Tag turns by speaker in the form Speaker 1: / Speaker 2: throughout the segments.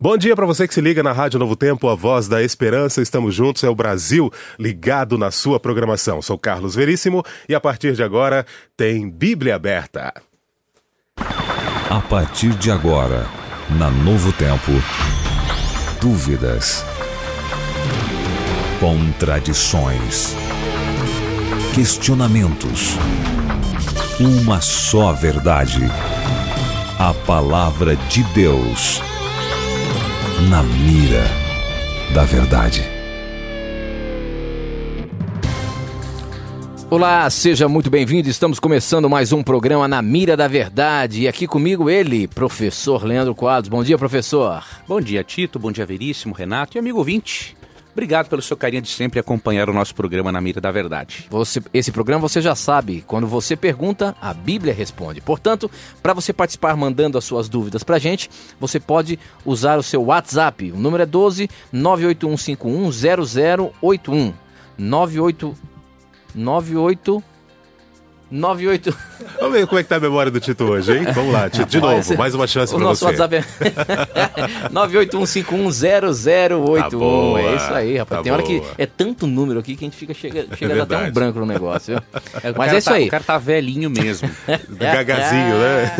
Speaker 1: Bom dia para você que se liga na Rádio Novo Tempo, a voz da esperança. Estamos juntos, é o Brasil ligado na sua programação. Sou Carlos Veríssimo e a partir de agora tem Bíblia aberta.
Speaker 2: A partir de agora, na Novo Tempo, dúvidas, contradições, questionamentos. Uma só verdade. A palavra de Deus na mira da verdade.
Speaker 3: Olá, seja muito bem-vindo. Estamos começando mais um programa Na Mira da Verdade. E aqui comigo ele, professor Leandro Quadros. Bom dia, professor.
Speaker 4: Bom dia, Tito. Bom dia, Veríssimo, Renato e amigo ouvinte. Obrigado pelo seu carinho de sempre acompanhar o nosso programa Na Mira da Verdade.
Speaker 3: Você, esse programa você já sabe, quando você pergunta, a Bíblia responde. Portanto, para você participar mandando as suas dúvidas para a gente, você pode usar o seu WhatsApp. O número é 12 981510081. 98 98 98.
Speaker 1: Vamos ver como é que tá a memória do Tito hoje, hein? Vamos lá, Tito, de novo, mais uma chance para você. O nosso WhatsApp é
Speaker 3: 981510081. Tá é isso aí, rapaz. Tá Tem boa. hora que é tanto número aqui que a gente fica chega, chega é até um branco no negócio.
Speaker 4: É, Mas é isso
Speaker 3: tá,
Speaker 4: aí. O cara tá velhinho mesmo.
Speaker 1: Gagazinho, né?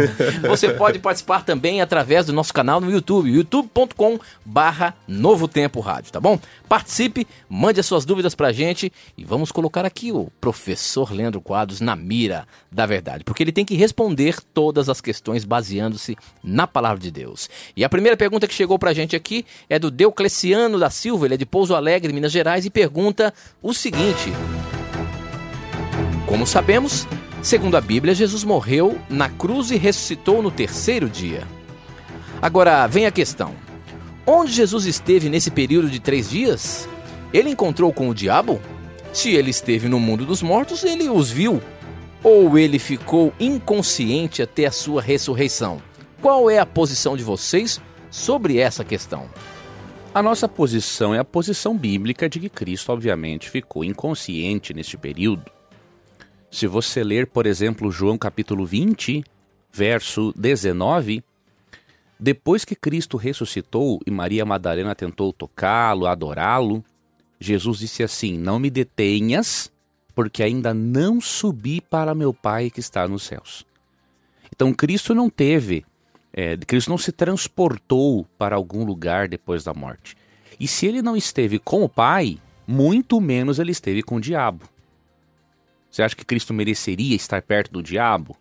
Speaker 3: Você pode participar também através do nosso canal no YouTube, youtube.com barra Novo Tempo Rádio, tá bom? Participe, mande as suas dúvidas pra gente e vamos colocar aqui o professor Leandro Quadros na mira da verdade, porque ele tem que responder todas as questões baseando-se na palavra de Deus. E a primeira pergunta que chegou pra gente aqui é do Deucleciano da Silva, ele é de Pouso Alegre, Minas Gerais, e pergunta o seguinte: Como sabemos, segundo a Bíblia, Jesus morreu na cruz e ressuscitou no terceiro dia. Agora vem a questão: onde Jesus esteve nesse período de três dias? Ele encontrou com o diabo? Se ele esteve no mundo dos mortos, ele os viu ou ele ficou inconsciente até a sua ressurreição? Qual é a posição de vocês sobre essa questão?
Speaker 4: A nossa posição é a posição bíblica de que Cristo, obviamente, ficou inconsciente neste período. Se você ler, por exemplo, João capítulo 20, verso 19, depois que Cristo ressuscitou e Maria Madalena tentou tocá-lo, adorá-lo, Jesus disse assim: Não me detenhas, porque ainda não subi para meu Pai que está nos céus. Então Cristo não teve, é, Cristo não se transportou para algum lugar depois da morte. E se ele não esteve com o Pai, muito menos ele esteve com o diabo. Você acha que Cristo mereceria estar perto do diabo?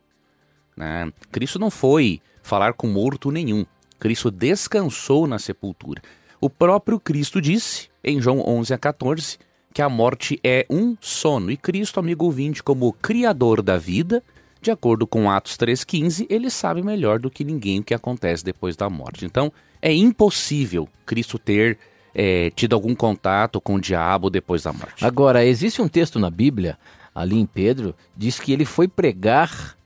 Speaker 4: Né? Cristo não foi falar com morto nenhum. Cristo descansou na sepultura. O próprio Cristo disse, em João 11 a 14, que a morte é um sono. E Cristo, amigo ouvinte, como Criador da vida, de acordo com Atos 3,15, ele sabe melhor do que ninguém o que acontece depois da morte. Então, é impossível Cristo ter é, tido algum contato com o diabo depois da morte.
Speaker 3: Agora, existe um texto na Bíblia, ali em Pedro, diz que ele foi pregar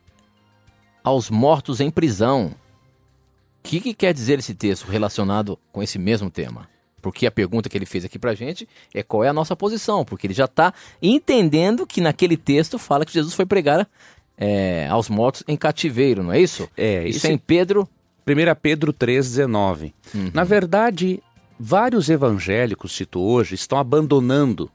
Speaker 3: aos mortos em prisão. O que, que quer dizer esse texto relacionado com esse mesmo tema? Porque a pergunta que ele fez aqui pra gente é qual é a nossa posição, porque ele já está entendendo que naquele texto fala que Jesus foi pregar é, aos mortos em cativeiro, não é isso?
Speaker 4: É, isso é em Pedro. 1 Pedro 3,19. Uhum. Na verdade, vários evangélicos, cito hoje, estão abandonando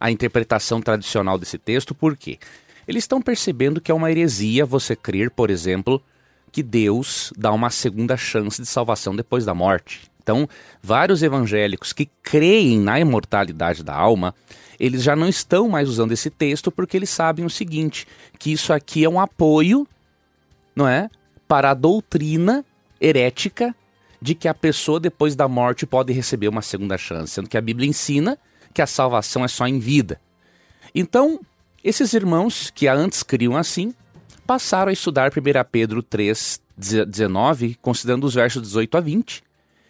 Speaker 4: a interpretação tradicional desse texto, por quê? Eles estão percebendo que é uma heresia você crer, por exemplo, que Deus dá uma segunda chance de salvação depois da morte. Então, vários evangélicos que creem na imortalidade da alma, eles já não estão mais usando esse texto porque eles sabem o seguinte, que isso aqui é um apoio, não é, para a doutrina herética de que a pessoa depois da morte pode receber uma segunda chance, sendo que a Bíblia ensina que a salvação é só em vida. Então, esses irmãos que antes criam assim, passaram a estudar 1 Pedro 3, 19, considerando os versos 18 a 20,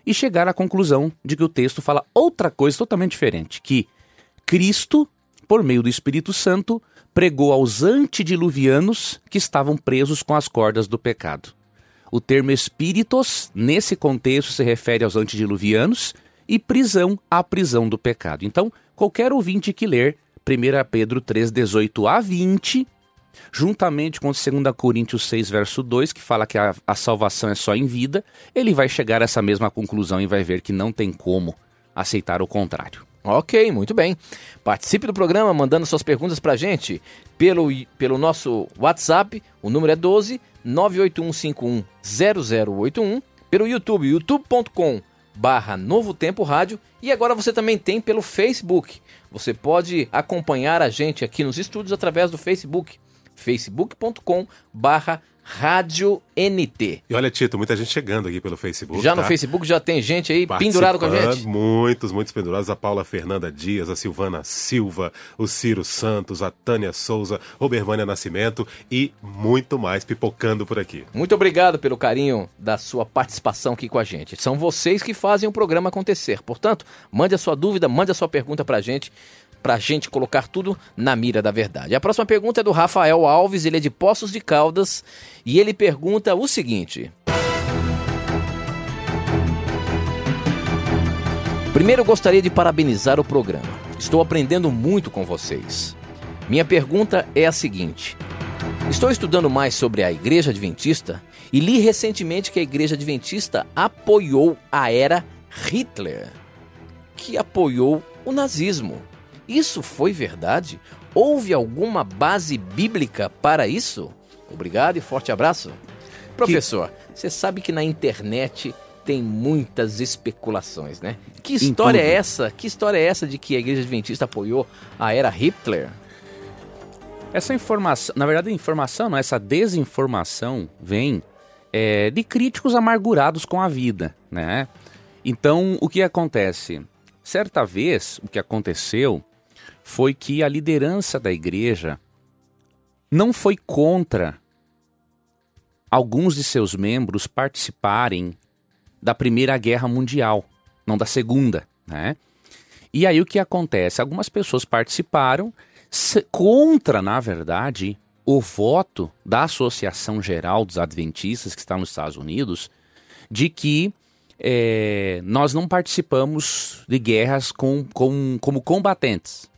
Speaker 4: e chegar à conclusão de que o texto fala outra coisa totalmente diferente, que Cristo, por meio do Espírito Santo, pregou aos antediluvianos que estavam presos com as cordas do pecado. O termo espíritos, nesse contexto, se refere aos antediluvianos e prisão à prisão do pecado. Então, qualquer ouvinte que ler 1 Pedro 3, 18 a 20, juntamente com 2 Coríntios 6, verso 2, que fala que a, a salvação é só em vida, ele vai chegar a essa mesma conclusão e vai ver que não tem como aceitar o contrário.
Speaker 3: Ok, muito bem. Participe do programa mandando suas perguntas pra gente pelo, pelo nosso WhatsApp, o número é 12 981510081, pelo YouTube, youtube.com barra Novo Tempo Rádio e agora você também tem pelo Facebook. Você pode acompanhar a gente aqui nos estúdios através do Facebook, facebook.com barra Rádio NT.
Speaker 1: E olha, Tito, muita gente chegando aqui pelo Facebook.
Speaker 3: Já tá? no Facebook já tem gente aí pendurado com a gente?
Speaker 1: Muitos, muitos pendurados. A Paula Fernanda Dias, a Silvana Silva, o Ciro Santos, a Tânia Souza, Robervânia Nascimento e muito mais pipocando por aqui.
Speaker 3: Muito obrigado pelo carinho da sua participação aqui com a gente. São vocês que fazem o programa acontecer. Portanto, mande a sua dúvida, mande a sua pergunta pra gente para a gente colocar tudo na mira da verdade. A próxima pergunta é do Rafael Alves, ele é de Poços de Caldas e ele pergunta o seguinte: Primeiro gostaria de parabenizar o programa. Estou aprendendo muito com vocês. Minha pergunta é a seguinte: Estou estudando mais sobre a Igreja Adventista e li recentemente que a Igreja Adventista apoiou a era Hitler, que apoiou o nazismo. Isso foi verdade? Houve alguma base bíblica para isso? Obrigado e forte abraço. Professor, que... você sabe que na internet tem muitas especulações, né? Que história é essa? Que história é essa de que a Igreja Adventista apoiou a era Hitler?
Speaker 4: Essa informação, na verdade, a informação, não, essa desinformação vem é, de críticos amargurados com a vida, né? Então, o que acontece? Certa vez, o que aconteceu foi que a liderança da igreja não foi contra alguns de seus membros participarem da Primeira Guerra Mundial, não da Segunda, né? E aí o que acontece? Algumas pessoas participaram contra, na verdade, o voto da Associação Geral dos Adventistas, que está nos Estados Unidos, de que é, nós não participamos de guerras com, com, como combatentes.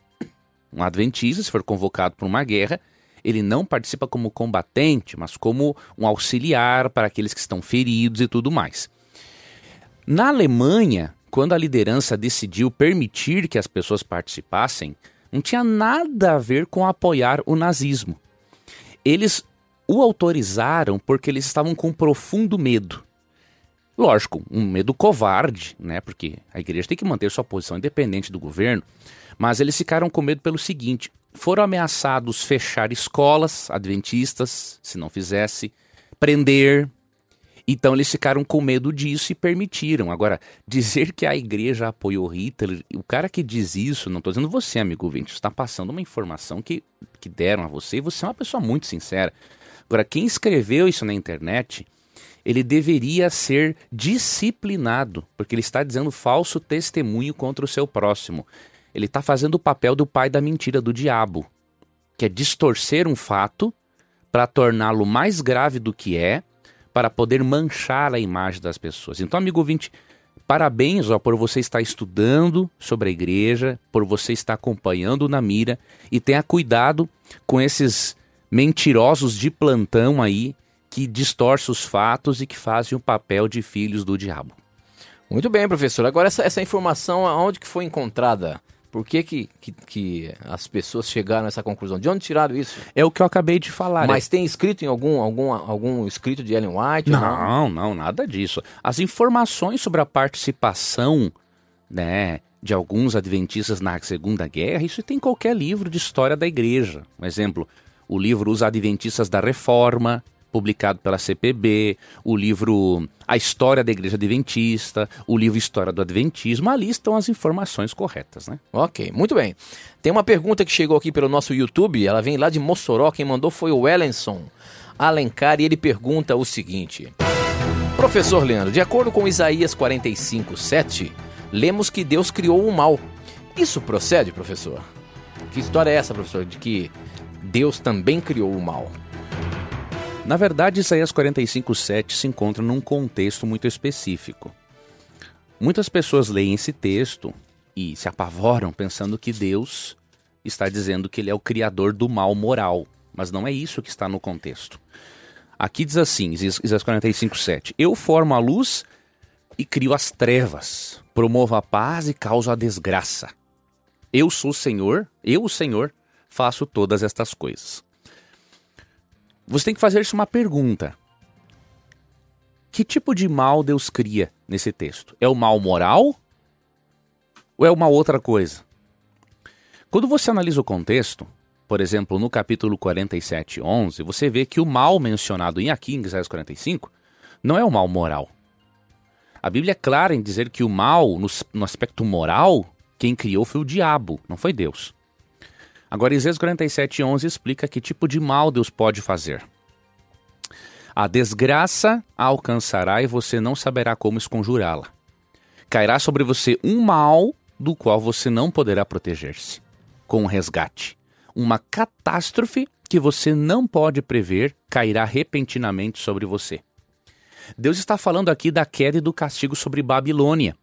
Speaker 4: Um adventista, se for convocado para uma guerra, ele não participa como combatente, mas como um auxiliar para aqueles que estão feridos e tudo mais. Na Alemanha, quando a liderança decidiu permitir que as pessoas participassem, não tinha nada a ver com apoiar o nazismo. Eles o autorizaram porque eles estavam com profundo medo. Lógico, um medo covarde, né? Porque a igreja tem que manter sua posição independente do governo. Mas eles ficaram com medo pelo seguinte: foram ameaçados fechar escolas adventistas, se não fizesse, prender. Então eles ficaram com medo disso e permitiram. Agora, dizer que a igreja apoiou Hitler, o cara que diz isso, não estou dizendo você, amigo ouvinte, está passando uma informação que, que deram a você e você é uma pessoa muito sincera. Agora, quem escreveu isso na internet, ele deveria ser disciplinado, porque ele está dizendo falso testemunho contra o seu próximo. Ele está fazendo o papel do pai da mentira, do diabo, que é distorcer um fato para torná-lo mais grave do que é, para poder manchar a imagem das pessoas. Então, amigo ouvinte, parabéns ó, por você estar estudando sobre a igreja, por você estar acompanhando na mira e tenha cuidado com esses mentirosos de plantão aí que distorcem os fatos e que fazem o papel de filhos do diabo.
Speaker 3: Muito bem, professor. Agora essa, essa informação, aonde que foi encontrada? Por que, que, que, que, as pessoas chegaram a essa conclusão? De onde tiraram isso?
Speaker 4: É o que eu acabei de falar.
Speaker 3: Mas né? tem escrito em algum, algum, algum escrito de Ellen White?
Speaker 4: Não, não, não, nada disso. As informações sobre a participação né, de alguns adventistas na Segunda Guerra, isso tem em qualquer livro de história da igreja. Um exemplo, o livro Os Adventistas da Reforma, publicado pela CPB, o livro A História da Igreja Adventista, o livro História do Adventismo, ali estão as informações corretas, né?
Speaker 3: Ok, muito bem. Tem uma pergunta que chegou aqui pelo nosso YouTube, ela vem lá de Mossoró, quem mandou foi o Ellenson Alencar e ele pergunta o seguinte: Professor Leandro, de acordo com Isaías 45, 7, lemos que Deus criou o mal. Isso procede, professor? Que história é essa, professor, de que Deus também criou o mal?
Speaker 4: Na verdade, Isaías 45:7 se encontra num contexto muito específico. Muitas pessoas leem esse texto e se apavoram pensando que Deus está dizendo que ele é o criador do mal moral. mas não é isso que está no contexto. Aqui diz assim, Isaías 45, 7. Eu formo a luz e crio as trevas, promovo a paz e causo a desgraça. Eu sou o Senhor, eu, o Senhor, faço todas estas coisas. Você tem que fazer-se uma pergunta. Que tipo de mal Deus cria nesse texto? É o mal moral ou é uma outra coisa? Quando você analisa o contexto, por exemplo, no capítulo 47, 11, você vê que o mal mencionado em aqui em Isaías 45 não é o mal moral. A Bíblia é clara em dizer que o mal, no aspecto moral, quem criou foi o diabo, não foi Deus. Agora, Isaías 47, 11 explica que tipo de mal Deus pode fazer. A desgraça a alcançará e você não saberá como esconjurá-la. Cairá sobre você um mal do qual você não poderá proteger-se. Com um resgate. Uma catástrofe que você não pode prever cairá repentinamente sobre você. Deus está falando aqui da queda e do castigo sobre Babilônia.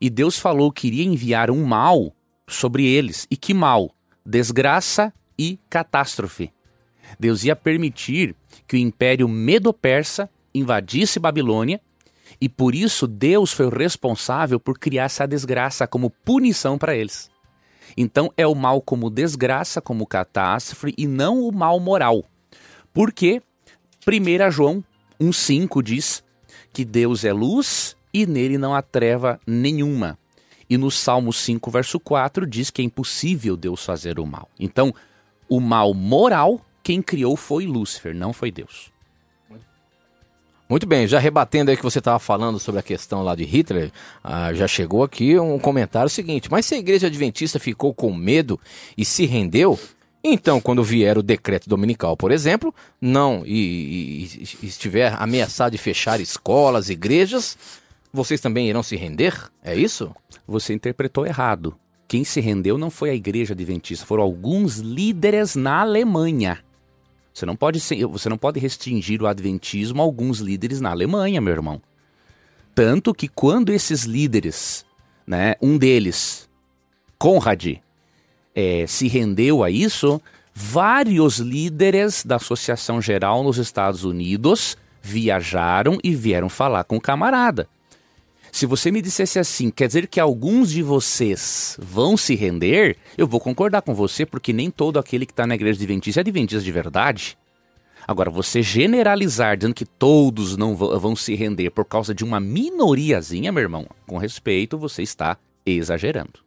Speaker 4: E Deus falou que iria enviar um mal sobre eles. E que mal? Desgraça e catástrofe. Deus ia permitir que o império medo-persa invadisse Babilônia e por isso Deus foi o responsável por criar essa desgraça como punição para eles. Então é o mal como desgraça, como catástrofe e não o mal moral. Porque 1 João 1,5 diz que Deus é luz e nele não há treva nenhuma. E no Salmo 5, verso 4, diz que é impossível Deus fazer o mal. Então, o mal moral quem criou foi Lúcifer, não foi Deus.
Speaker 3: Muito bem, já rebatendo aí que você estava falando sobre a questão lá de Hitler, ah, já chegou aqui um comentário seguinte: mas se a igreja adventista ficou com medo e se rendeu, então quando vier o decreto dominical, por exemplo, não e, e, e estiver ameaçado de fechar escolas, igrejas, vocês também irão se render? É isso?
Speaker 4: Você interpretou errado. Quem se rendeu não foi a igreja adventista, foram alguns líderes na Alemanha. Você não pode ser, você não pode restringir o adventismo a alguns líderes na Alemanha, meu irmão. Tanto que quando esses líderes, né, um deles, Conrad, é, se rendeu a isso, vários líderes da Associação Geral nos Estados Unidos viajaram e vieram falar com o camarada. Se você me dissesse assim, quer dizer que alguns de vocês vão se render, eu vou concordar com você, porque nem todo aquele que está na igreja adventista é adventista de verdade. Agora, você generalizar dizendo que todos não vão se render por causa de uma minoriazinha, meu irmão, com respeito, você está exagerando.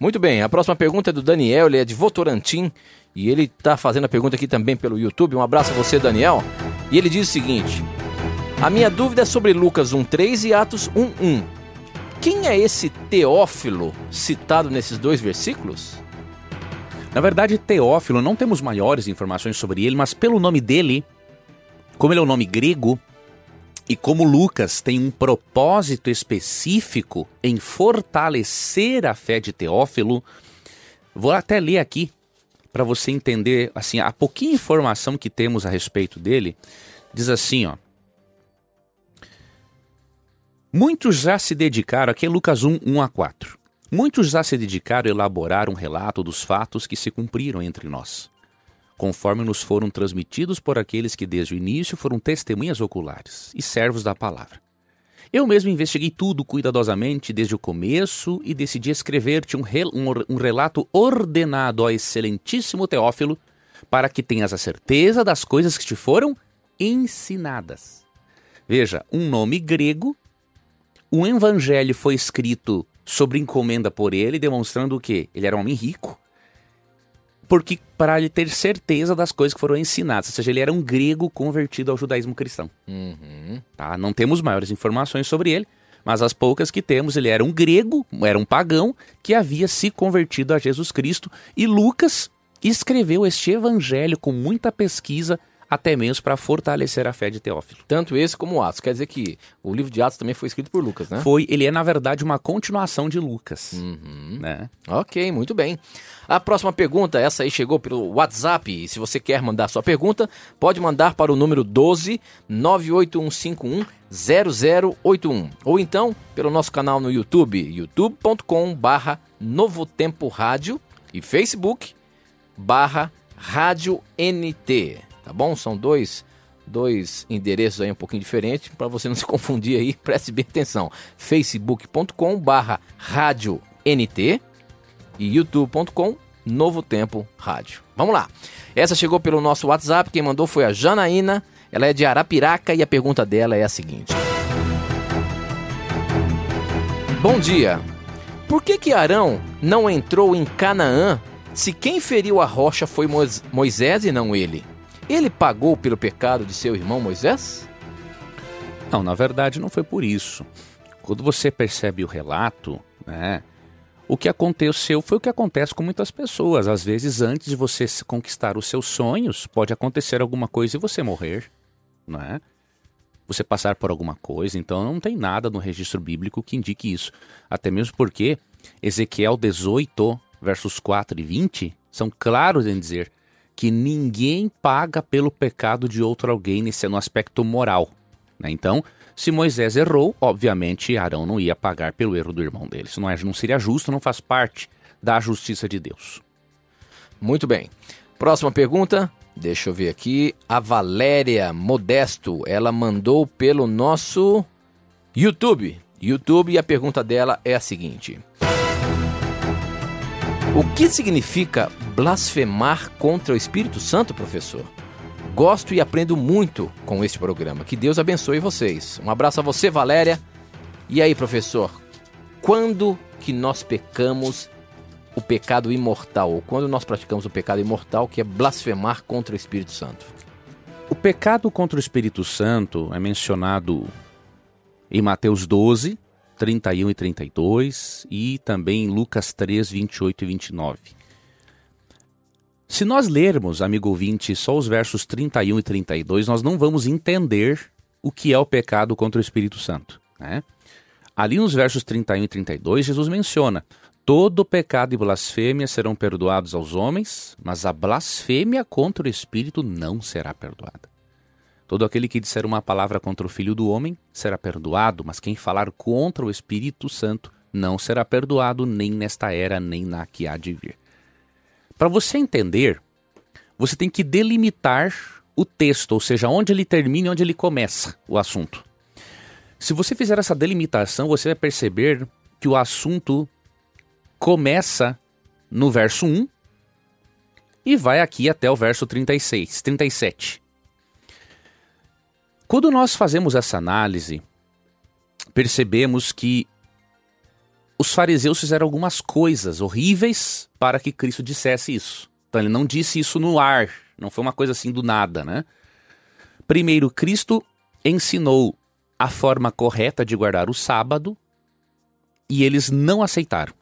Speaker 3: Muito bem, a próxima pergunta é do Daniel, ele é de Votorantim e ele está fazendo a pergunta aqui também pelo YouTube. Um abraço a você, Daniel. E ele diz o seguinte: a minha dúvida é sobre Lucas 1:3 e Atos 1:1. Quem é esse Teófilo citado nesses dois versículos?
Speaker 4: Na verdade, Teófilo, não temos maiores informações sobre ele, mas pelo nome dele, como ele é um nome grego, e como Lucas tem um propósito específico em fortalecer a fé de Teófilo, vou até ler aqui para você entender assim a pouquinha informação que temos a respeito dele. Diz assim, ó: Muitos já se dedicaram, aqui é Lucas 1, 1 a 4. Muitos já se dedicaram a elaborar um relato dos fatos que se cumpriram entre nós, conforme nos foram transmitidos por aqueles que desde o início foram testemunhas oculares e servos da palavra. Eu mesmo investiguei tudo cuidadosamente desde o começo e decidi escrever-te um, um, um relato ordenado ao excelentíssimo Teófilo, para que tenhas a certeza das coisas que te foram ensinadas. Veja, um nome grego o evangelho foi escrito sobre encomenda por ele, demonstrando o quê? Ele era um homem rico. Porque para ele ter certeza das coisas que foram ensinadas, ou seja, ele era um grego convertido ao judaísmo cristão. Uhum. Tá? Não temos maiores informações sobre ele, mas as poucas que temos, ele era um grego, era um pagão que havia se convertido a Jesus Cristo. E Lucas escreveu este evangelho com muita pesquisa até mesmo para fortalecer a fé de Teófilo.
Speaker 3: Tanto esse como Atos. Quer dizer que o livro de Atos também foi escrito por Lucas, né?
Speaker 4: Foi, ele é na verdade uma continuação de Lucas. Uhum. Né?
Speaker 3: Ok, muito bem. A próxima pergunta, essa aí chegou pelo WhatsApp. E se você quer mandar sua pergunta, pode mandar para o número 12 98151 0081 ou então pelo nosso canal no YouTube, youtube.com barra Novo Tempo Rádio e Facebook barra Rádio NT, tá bom? São dois dois endereços aí um pouquinho diferentes para você não se confundir aí, preste bem atenção. facebook.com barra rádio NT e youtube.com Novo Tempo Rádio. Vamos lá. Essa chegou pelo nosso WhatsApp, quem mandou foi a Janaína, ela é de Arapiraca e a pergunta dela é a seguinte: Bom dia. Por que que Arão não entrou em Canaã se quem feriu a rocha foi Moisés e não ele? Ele pagou pelo pecado de seu irmão Moisés?
Speaker 4: Não, na verdade não foi por isso. Quando você percebe o relato, né, o que aconteceu foi o que acontece com muitas pessoas. Às vezes, antes de você conquistar os seus sonhos, pode acontecer alguma coisa e você morrer, não é? Você passar por alguma coisa, então não tem nada no registro bíblico que indique isso. Até mesmo porque Ezequiel 18, versos 4 e 20, são claros em dizer que ninguém paga pelo pecado de outro alguém nesse no aspecto moral. Né? Então, se Moisés errou, obviamente Arão não ia pagar pelo erro do irmão dele. Isso não, é, não seria justo, não faz parte da justiça de Deus.
Speaker 3: Muito bem. Próxima pergunta. Deixa eu ver aqui. A Valéria Modesto, ela mandou pelo nosso YouTube. YouTube e a pergunta dela é a seguinte: O que significa blasfemar contra o Espírito Santo, professor? Gosto e aprendo muito com este programa. Que Deus abençoe vocês. Um abraço a você, Valéria. E aí, professor, quando que nós pecamos o pecado imortal? Ou quando nós praticamos o pecado imortal, que é blasfemar contra o Espírito Santo?
Speaker 4: O pecado contra o Espírito Santo é mencionado em Mateus 12, 31 e 32 e também Lucas 3, 28 e 29. Se nós lermos, amigo ouvinte, só os versos 31 e 32, nós não vamos entender o que é o pecado contra o Espírito Santo. Né? Ali nos versos 31 e 32, Jesus menciona: todo pecado e blasfêmia serão perdoados aos homens, mas a blasfêmia contra o Espírito não será perdoada. Todo aquele que disser uma palavra contra o Filho do Homem será perdoado, mas quem falar contra o Espírito Santo não será perdoado nem nesta era, nem na que há de vir. Para você entender, você tem que delimitar o texto, ou seja, onde ele termina e onde ele começa o assunto. Se você fizer essa delimitação, você vai perceber que o assunto começa no verso 1 e vai aqui até o verso 36, 37. Quando nós fazemos essa análise, percebemos que os fariseus fizeram algumas coisas horríveis para que Cristo dissesse isso. Então ele não disse isso no ar, não foi uma coisa assim do nada, né? Primeiro, Cristo ensinou a forma correta de guardar o sábado e eles não aceitaram.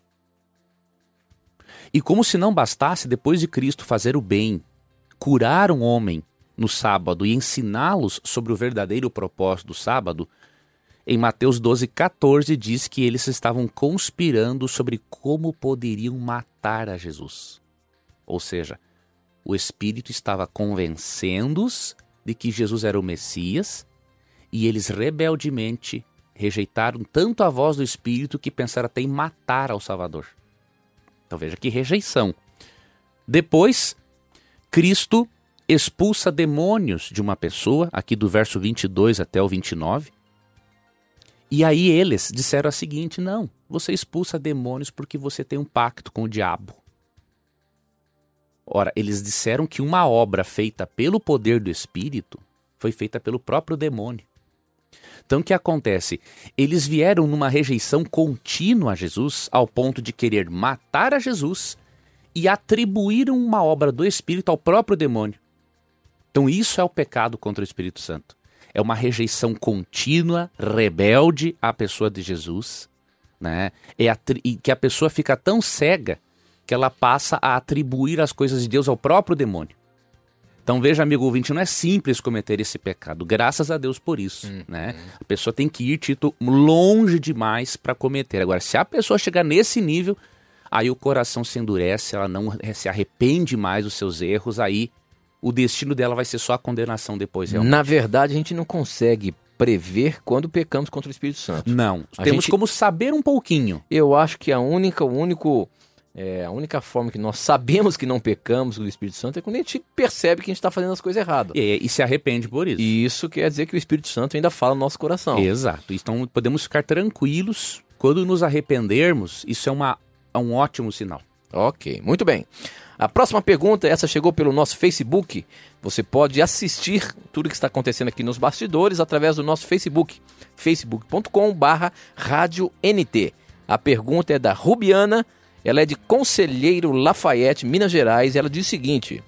Speaker 4: E como se não bastasse, depois de Cristo fazer o bem, curar um homem no sábado e ensiná-los sobre o verdadeiro propósito do sábado, em Mateus 12, 14, diz que eles estavam conspirando sobre como poderiam matar a Jesus. Ou seja, o Espírito estava convencendo-os de que Jesus era o Messias e eles rebeldemente rejeitaram tanto a voz do Espírito que pensaram até em matar ao Salvador. Então veja que rejeição. Depois, Cristo expulsa demônios de uma pessoa, aqui do verso 22 até o 29, e aí eles disseram a seguinte: não, você expulsa demônios porque você tem um pacto com o diabo. Ora, eles disseram que uma obra feita pelo poder do Espírito foi feita pelo próprio demônio. Então o que acontece? Eles vieram numa rejeição contínua a Jesus, ao ponto de querer matar a Jesus e atribuíram uma obra do Espírito ao próprio demônio. Então isso é o pecado contra o Espírito Santo é uma rejeição contínua, rebelde à pessoa de Jesus, né? É a, e que a pessoa fica tão cega que ela passa a atribuir as coisas de Deus ao próprio demônio. Então veja, amigo ouvinte, não é simples cometer esse pecado. Graças a Deus por isso, hum, né? A pessoa tem que ir, Tito, longe demais para cometer. Agora, se a pessoa chegar nesse nível, aí o coração se endurece, ela não se arrepende mais dos seus erros, aí o destino dela vai ser só a condenação depois.
Speaker 3: Realmente. Na verdade, a gente não consegue prever quando pecamos contra o Espírito Santo.
Speaker 4: Não. A Temos gente... como saber um pouquinho.
Speaker 3: Eu acho que a única, o único É, a única forma que nós sabemos que não pecamos com o Espírito Santo é quando a gente percebe que a gente está fazendo as coisas erradas.
Speaker 4: E, e, se arrepende por isso.
Speaker 3: E isso quer dizer que o Espírito Santo ainda fala no nosso coração.
Speaker 4: Exato. Então podemos ficar tranquilos quando nos arrependermos. Isso é, uma, é um ótimo sinal.
Speaker 3: Ok, muito bem. A próxima pergunta, essa chegou pelo nosso Facebook. Você pode assistir tudo que está acontecendo aqui nos bastidores através do nosso Facebook, facebook.com/barra. A pergunta é da Rubiana, ela é de Conselheiro Lafayette, Minas Gerais, ela diz o seguinte: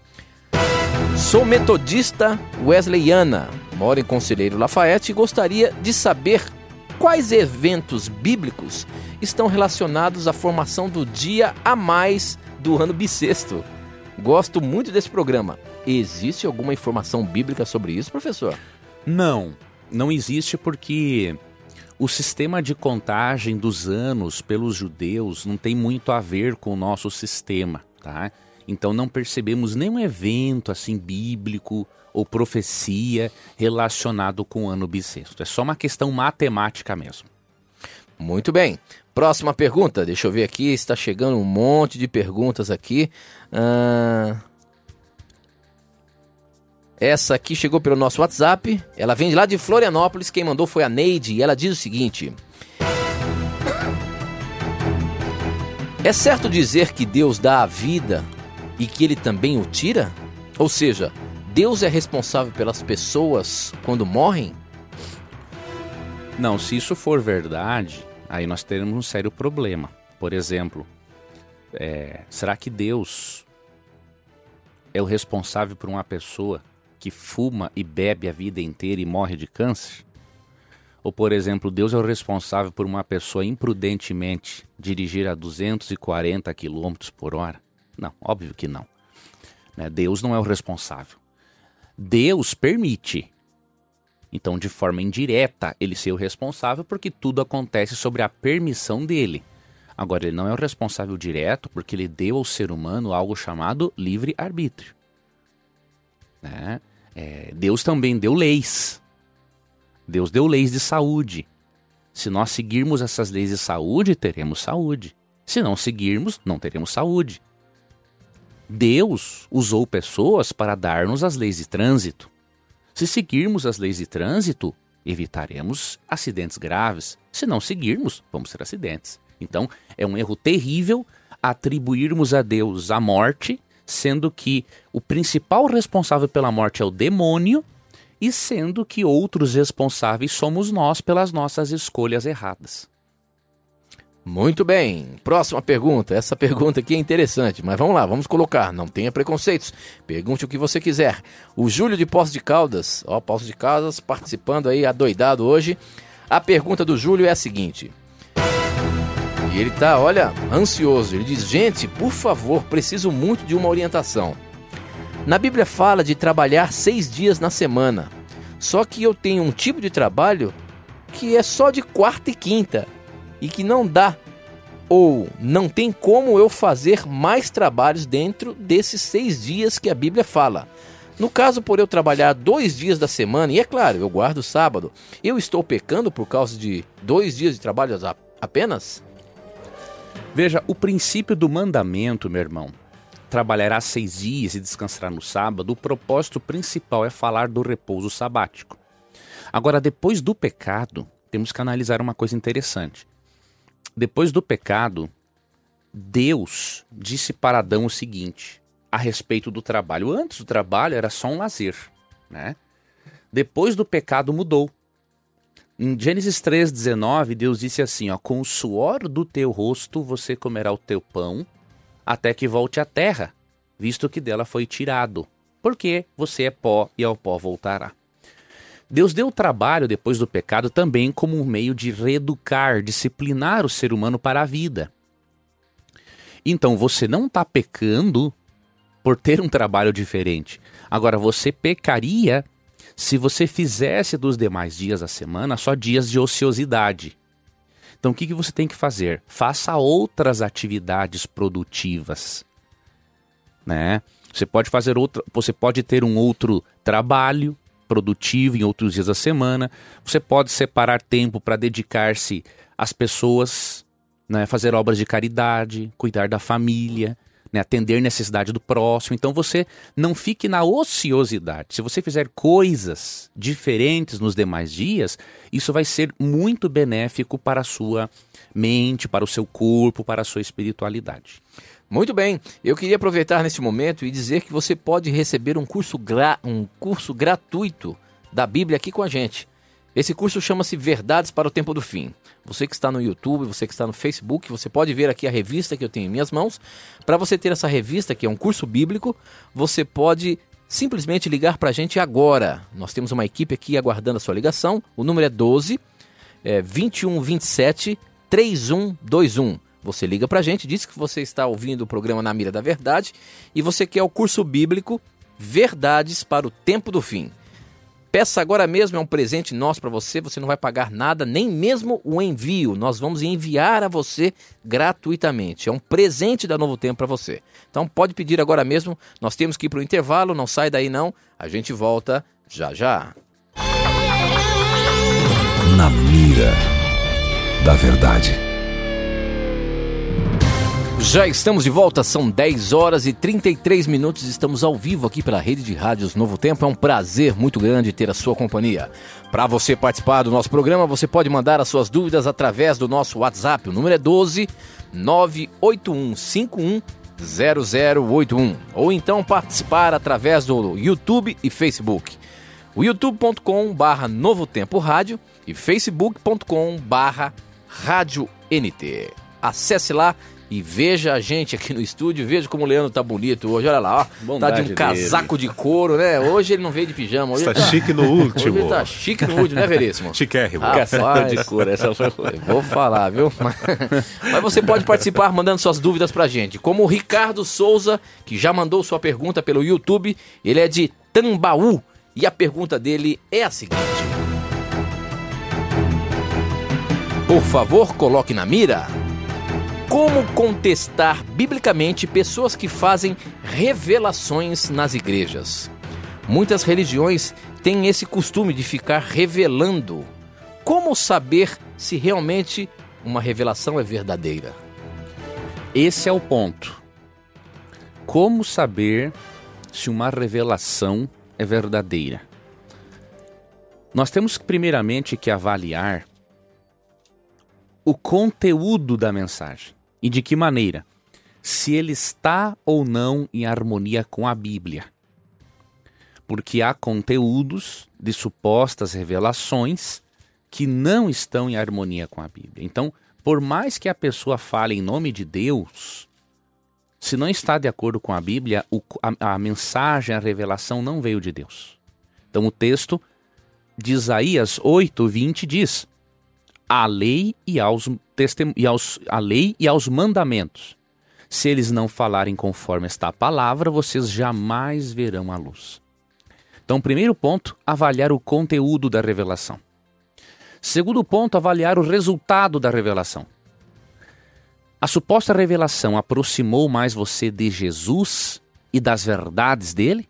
Speaker 3: Sou metodista wesleyana, moro em Conselheiro Lafayette e gostaria de saber quais eventos bíblicos estão relacionados à formação do dia a mais do ano bissexto. Gosto muito desse programa. Existe alguma informação bíblica sobre isso, professor?
Speaker 4: Não, não existe porque o sistema de contagem dos anos pelos judeus não tem muito a ver com o nosso sistema, tá? Então não percebemos nenhum evento assim bíblico ou profecia relacionado com o ano bissexto. É só uma questão matemática mesmo.
Speaker 3: Muito bem. Próxima pergunta, deixa eu ver aqui, está chegando um monte de perguntas aqui. Uh... Essa aqui chegou pelo nosso WhatsApp. Ela vem lá de Florianópolis. Quem mandou foi a Neide. E ela diz o seguinte: É certo dizer que Deus dá a vida e que ele também o tira? Ou seja, Deus é responsável pelas pessoas quando morrem?
Speaker 4: Não, se isso for verdade, aí nós teremos um sério problema. Por exemplo, é, será que Deus é o responsável por uma pessoa que fuma e bebe a vida inteira e morre de câncer? Ou, por exemplo, Deus é o responsável por uma pessoa imprudentemente dirigir a 240 km por hora? Não, óbvio que não. Né? Deus não é o responsável. Deus permite. Então, de forma indireta, ele ser o responsável porque tudo acontece sobre a permissão dele. Agora, ele não é o responsável direto porque ele deu ao ser humano algo chamado livre-arbítrio. Né? É, Deus também deu leis. Deus deu leis de saúde. Se nós seguirmos essas leis de saúde, teremos saúde. Se não seguirmos, não teremos saúde. Deus usou pessoas para dar-nos as leis de trânsito. Se seguirmos as leis de trânsito, evitaremos acidentes graves. Se não seguirmos, vamos ter acidentes. Então, é um erro terrível atribuirmos a Deus a morte, sendo que o principal responsável pela morte é o demônio, e sendo que outros responsáveis somos nós pelas nossas escolhas erradas.
Speaker 3: Muito bem. Próxima pergunta. Essa pergunta aqui é interessante, mas vamos lá, vamos colocar. Não tenha preconceitos. Pergunte o que você quiser. O Júlio de Poços de Caldas, ó, Poços de Caldas participando aí, adoidado hoje. A pergunta do Júlio é a seguinte. E ele tá, olha, ansioso. Ele diz: Gente, por favor, preciso muito de uma orientação. Na Bíblia fala de trabalhar seis dias na semana. Só que eu tenho um tipo de trabalho que é só de quarta e quinta e que não dá ou não tem como eu fazer mais trabalhos dentro desses seis dias que a Bíblia fala. No caso, por eu trabalhar dois dias da semana, e é claro, eu guardo sábado, eu estou pecando por causa de dois dias de trabalho apenas?
Speaker 4: Veja, o princípio do mandamento, meu irmão, trabalhará seis dias e descansará no sábado, o propósito principal é falar do repouso sabático. Agora, depois do pecado, temos que analisar uma coisa interessante. Depois do pecado, Deus disse para Adão o seguinte a respeito do trabalho. Antes do trabalho era só um lazer, né? Depois do pecado mudou. Em Gênesis 3:19, Deus disse assim, ó: "Com o suor do teu rosto você comerá o teu pão, até que volte à terra, visto que dela foi tirado, porque você é pó e ao pó voltará." Deus deu o trabalho depois do pecado também como um meio de reeducar, disciplinar o ser humano para a vida. Então você não está pecando por ter um trabalho diferente. Agora você pecaria se você fizesse dos demais dias da semana só dias de ociosidade. Então o que, que você tem que fazer? Faça outras atividades produtivas. Né? Você pode fazer outra, você pode ter um outro trabalho, produtivo em outros dias da semana. Você pode separar tempo para dedicar-se às pessoas né, fazer obras de caridade, cuidar da família, né, atender necessidade do próximo. Então você não fique na ociosidade. Se você fizer coisas diferentes nos demais dias, isso vai ser muito benéfico para a sua mente, para o seu corpo, para a sua espiritualidade.
Speaker 3: Muito bem, eu queria aproveitar neste momento e dizer que você pode receber um curso, gra um curso gratuito da Bíblia aqui com a gente. Esse curso chama-se Verdades para o Tempo do Fim. Você que está no YouTube, você que está no Facebook, você pode ver aqui a revista que eu tenho em minhas mãos. Para você ter essa revista, que é um curso bíblico, você pode simplesmente ligar para a gente agora. Nós temos uma equipe aqui aguardando a sua ligação. O número é 12 é 2127 3121. Você liga para a gente, diz que você está ouvindo o programa Na Mira da Verdade e você quer o curso bíblico Verdades para o Tempo do Fim. Peça agora mesmo, é um presente nosso para você, você não vai pagar nada, nem mesmo o envio. Nós vamos enviar a você gratuitamente. É um presente da Novo Tempo para você. Então pode pedir agora mesmo. Nós temos que ir para o intervalo, não sai daí não. A gente volta já já.
Speaker 2: Na mira da verdade.
Speaker 3: Já estamos de volta, são 10 horas e 33 minutos. Estamos ao vivo aqui pela rede de rádios Novo Tempo. É um prazer muito grande ter a sua companhia. Para você participar do nosso programa, você pode mandar as suas dúvidas através do nosso WhatsApp. O número é 12 98151 0081 ou então participar através do YouTube e Facebook. O youtube.com barra Novo Tempo Rádio e facebook.com barra Rádio NT. Acesse lá e veja a gente aqui no estúdio, veja como o Leandro tá bonito hoje. Olha lá, ó. Bondade tá de um casaco dele. de couro, né? Hoje ele não veio de pijama. Hoje
Speaker 1: Está
Speaker 3: tá
Speaker 1: chique no último.
Speaker 3: Hoje tá chique no último, né, Veríssimo?
Speaker 1: Chiquérrimo.
Speaker 3: Casaco de couro, essa foi. Vou falar, viu? Mas você pode participar mandando suas dúvidas pra gente. Como o Ricardo Souza, que já mandou sua pergunta pelo YouTube, ele é de Tambaú. E a pergunta dele é a seguinte: Por favor, coloque na mira como contestar biblicamente pessoas que fazem revelações nas igrejas? Muitas religiões têm esse costume de ficar revelando. Como saber se realmente uma revelação é verdadeira?
Speaker 4: Esse é o ponto. Como saber se uma revelação é verdadeira? Nós temos primeiramente que avaliar o conteúdo da mensagem. E de que maneira? Se ele está ou não em harmonia com a Bíblia. Porque há conteúdos de supostas revelações que não estão em harmonia com a Bíblia. Então, por mais que a pessoa fale em nome de Deus, se não está de acordo com a Bíblia, a, a, mensagem, a revelação não veio de Deus. Então, o texto de Isaías 8, 20 diz: A lei e aos e aos, a lei e aos mandamentos. Se eles não falarem conforme esta palavra, vocês jamais verão a luz. Então, primeiro ponto, avaliar o conteúdo da revelação. Segundo ponto, avaliar o resultado da revelação. A suposta revelação aproximou mais você de Jesus e das verdades dele?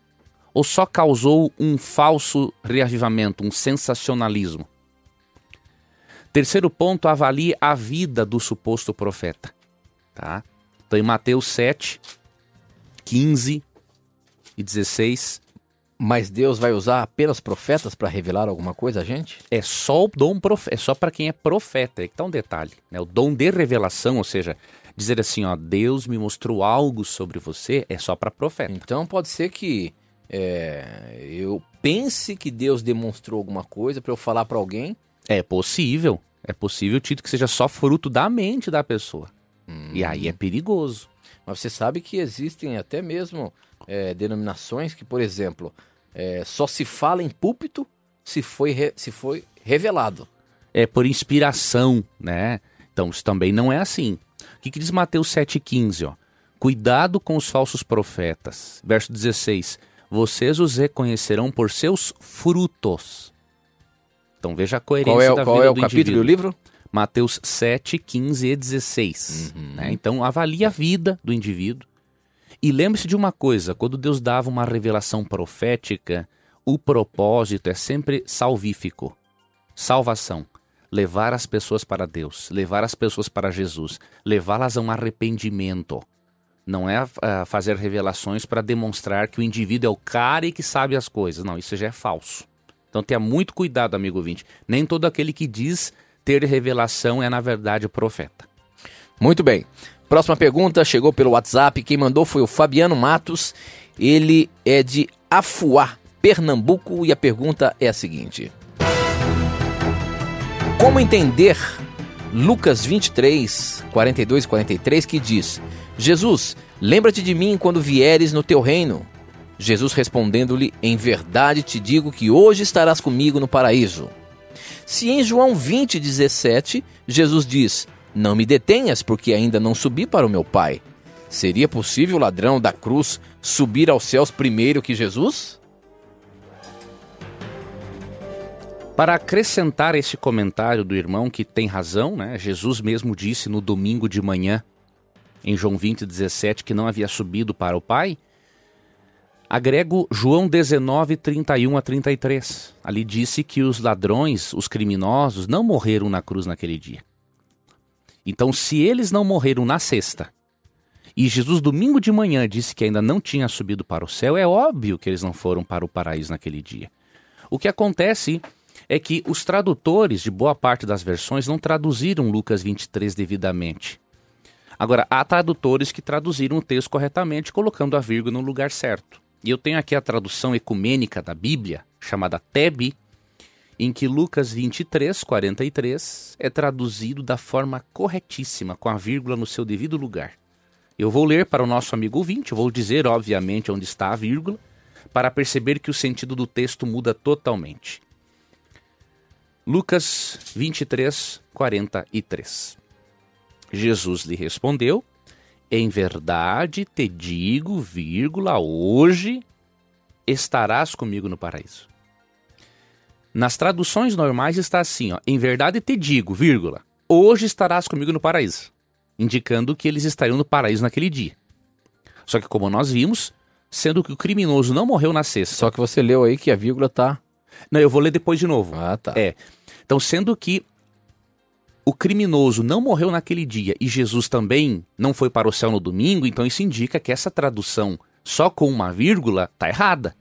Speaker 4: Ou só causou um falso reavivamento, um sensacionalismo? Terceiro ponto, avalie a vida do suposto profeta. Tá? Então, em Mateus 7, 15 e 16.
Speaker 3: Mas Deus vai usar apenas profetas para revelar alguma coisa a gente?
Speaker 4: É só o dom profeta, é só para quem é profeta. É que tá um detalhe, né? O dom de revelação, ou seja, dizer assim, ó, Deus me mostrou algo sobre você, é só para profeta.
Speaker 3: Então pode ser que é, eu pense que Deus demonstrou alguma coisa para eu falar para alguém
Speaker 4: é possível. É possível, Tito, que seja só fruto da mente da pessoa. Hum. E aí é perigoso.
Speaker 3: Mas você sabe que existem até mesmo é, denominações que, por exemplo, é, só se fala em púlpito se foi, re, se foi revelado.
Speaker 4: É por inspiração, né? Então isso também não é assim. O que, que diz Mateus 7,15? Ó? Cuidado com os falsos profetas. Verso 16: Vocês os reconhecerão por seus frutos. Então veja a coerência
Speaker 3: qual é,
Speaker 4: da
Speaker 3: qual
Speaker 4: vida
Speaker 3: é o
Speaker 4: do
Speaker 3: capítulo do livro?
Speaker 4: Mateus 7, 15 e 16.
Speaker 3: Uhum.
Speaker 4: Né? Então avalie a vida do indivíduo. E lembre-se de uma coisa: quando Deus dava uma revelação profética, o propósito é sempre salvífico salvação. levar as pessoas para Deus, levar as pessoas para Jesus, levá-las a um arrependimento. Não é uh, fazer revelações para demonstrar que o indivíduo é o cara e que sabe as coisas. Não, isso já é falso. Então tenha muito cuidado, amigo ouvinte. Nem todo aquele que diz ter revelação é, na verdade, profeta.
Speaker 3: Muito bem. Próxima pergunta chegou pelo WhatsApp. Quem mandou foi o Fabiano Matos. Ele é de Afuá, Pernambuco. E a pergunta é a seguinte: Como entender Lucas 23, 42 e 43, que diz: Jesus, lembra-te de mim quando vieres no teu reino. Jesus respondendo-lhe: Em verdade te digo que hoje estarás comigo no paraíso. Se em João 20, 17, Jesus diz: Não me detenhas, porque ainda não subi para o meu Pai. Seria possível o ladrão da cruz subir aos céus primeiro que Jesus?
Speaker 4: Para acrescentar esse comentário do irmão que tem razão, né? Jesus mesmo disse no domingo de manhã, em João 20, 17, que não havia subido para o Pai. Agrego João 19, 31 a 33. Ali disse que os ladrões, os criminosos, não morreram na cruz naquele dia. Então, se eles não morreram na sexta, e Jesus, domingo de manhã, disse que ainda não tinha subido para o céu, é óbvio que eles não foram para o paraíso naquele dia. O que acontece é que os tradutores de boa parte das versões não traduziram Lucas 23 devidamente. Agora, há tradutores que traduziram o texto corretamente, colocando a vírgula no lugar certo. E eu tenho aqui a tradução ecumênica da Bíblia, chamada TEB, em que Lucas 23, 43 é traduzido da forma corretíssima, com a vírgula no seu devido lugar. Eu vou ler para o nosso amigo ouvinte, vou dizer, obviamente, onde está a vírgula, para perceber que o sentido do texto muda totalmente. Lucas 23, 43. Jesus lhe respondeu: Em verdade te digo, vírgula, hoje estarás comigo no paraíso. Nas traduções normais está assim, ó, em verdade te digo, vírgula, hoje estarás comigo no paraíso, indicando que eles estariam no paraíso naquele dia. Só que como nós vimos, sendo que o criminoso não morreu na sexta.
Speaker 3: Só que você leu aí que a vírgula tá
Speaker 4: não, eu vou ler depois de novo.
Speaker 3: Ah, tá.
Speaker 4: É. Então, sendo que o criminoso não morreu naquele dia e Jesus também não foi para o céu no domingo, então isso indica que essa tradução só com uma vírgula tá errada.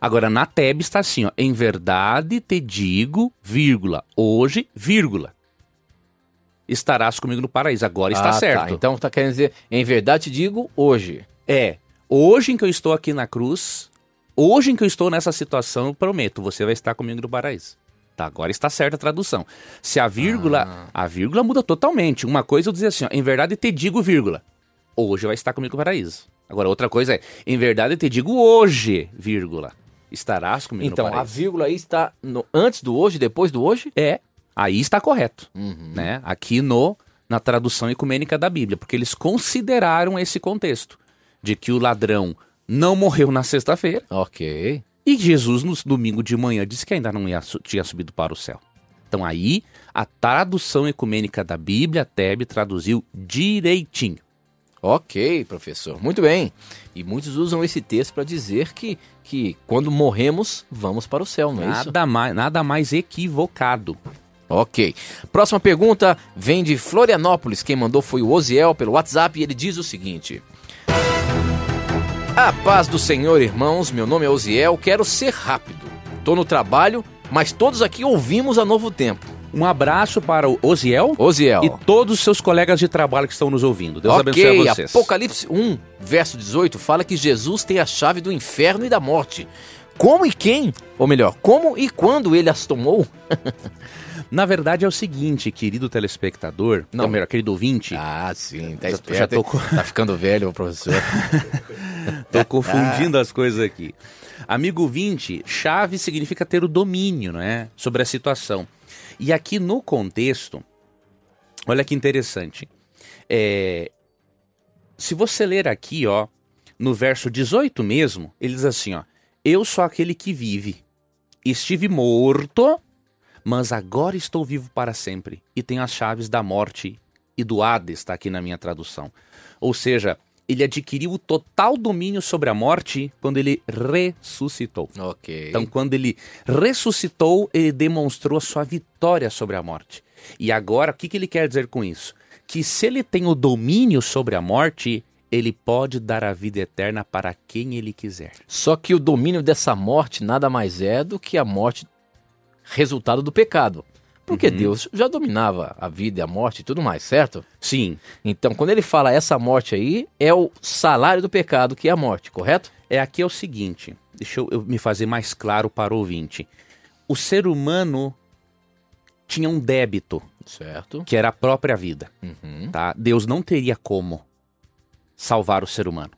Speaker 4: Agora, na Teb está assim, ó, em verdade te digo, vírgula, hoje, vírgula. Estarás comigo no paraíso. Agora está
Speaker 3: ah, tá.
Speaker 4: certo.
Speaker 3: Tá. Então tá querendo dizer, em verdade te digo, hoje.
Speaker 4: É, hoje em que eu estou aqui na cruz, Hoje em que eu estou nessa situação, eu prometo, você vai estar comigo no paraíso. Tá, agora está certa a tradução. Se a vírgula, ah. a vírgula muda totalmente. Uma coisa eu dizer assim, ó, em verdade te digo vírgula. Hoje vai estar comigo no paraíso. Agora outra coisa é, em verdade te digo hoje, vírgula. Estarás comigo
Speaker 3: então,
Speaker 4: no paraíso.
Speaker 3: Então, a vírgula aí está no, antes do hoje, depois do hoje?
Speaker 4: É, aí está correto. Uhum. Né? Aqui no na tradução ecumênica da Bíblia, porque eles consideraram esse contexto de que o ladrão não morreu na sexta-feira.
Speaker 3: Ok.
Speaker 4: E Jesus, no domingo de manhã, disse que ainda não ia, tinha subido para o céu. Então aí, a tradução ecumênica da Bíblia, Teb, traduziu direitinho.
Speaker 3: Ok, professor. Muito bem. E muitos usam esse texto para dizer que, que quando morremos, vamos para o céu, não é
Speaker 4: nada
Speaker 3: isso?
Speaker 4: Mais, nada mais equivocado.
Speaker 3: Ok. Próxima pergunta vem de Florianópolis. Quem mandou foi o Oziel pelo WhatsApp e ele diz o seguinte: a paz do Senhor, irmãos. Meu nome é Osiel. Quero ser rápido. Tô no trabalho, mas todos aqui ouvimos a Novo Tempo.
Speaker 4: Um abraço para o Osiel.
Speaker 3: Osiel.
Speaker 4: E todos os seus colegas de trabalho que estão nos ouvindo. Deus
Speaker 3: okay,
Speaker 4: abençoe a vocês.
Speaker 3: Apocalipse 1, verso 18, fala que Jesus tem a chave do inferno e da morte. Como e quem? Ou melhor, como e quando ele as tomou?
Speaker 4: Na verdade é o seguinte, querido telespectador, não, ou melhor, querido ouvinte.
Speaker 3: Ah, sim, tá esperto, já tô... tá ficando velho o professor.
Speaker 4: tô confundindo as coisas aqui. Amigo ouvinte, chave significa ter o domínio, não é? Sobre a situação. E aqui no contexto, olha que interessante. É, se você ler aqui, ó, no verso 18 mesmo, ele diz assim, ó: Eu sou aquele que vive. Estive morto, mas agora estou vivo para sempre e tenho as chaves da morte e do Hades, está aqui na minha tradução. Ou seja, ele adquiriu o total domínio sobre a morte quando ele ressuscitou.
Speaker 3: Ok.
Speaker 4: Então, quando ele ressuscitou, ele demonstrou a sua vitória sobre a morte. E agora, o que, que ele quer dizer com isso? Que se ele tem o domínio sobre a morte, ele pode dar a vida eterna para quem ele quiser.
Speaker 3: Só que o domínio dessa morte nada mais é do que a morte resultado do pecado. Porque
Speaker 4: Uhum.
Speaker 3: Deus já dominava a vida e a morte e tudo mais, certo?
Speaker 4: Sim,
Speaker 3: Então, quando ele fala essa morte aí, é o salário do pecado, que é a morte, correto?
Speaker 4: é aqui é o seguinte, deixa eu, eu me fazer mais claro para o ouvinte. O ser humano tinha um débito,
Speaker 3: Certo.
Speaker 4: que era a própria vida.
Speaker 3: Uhum.
Speaker 4: tá? Deus não teria como salvar o ser humano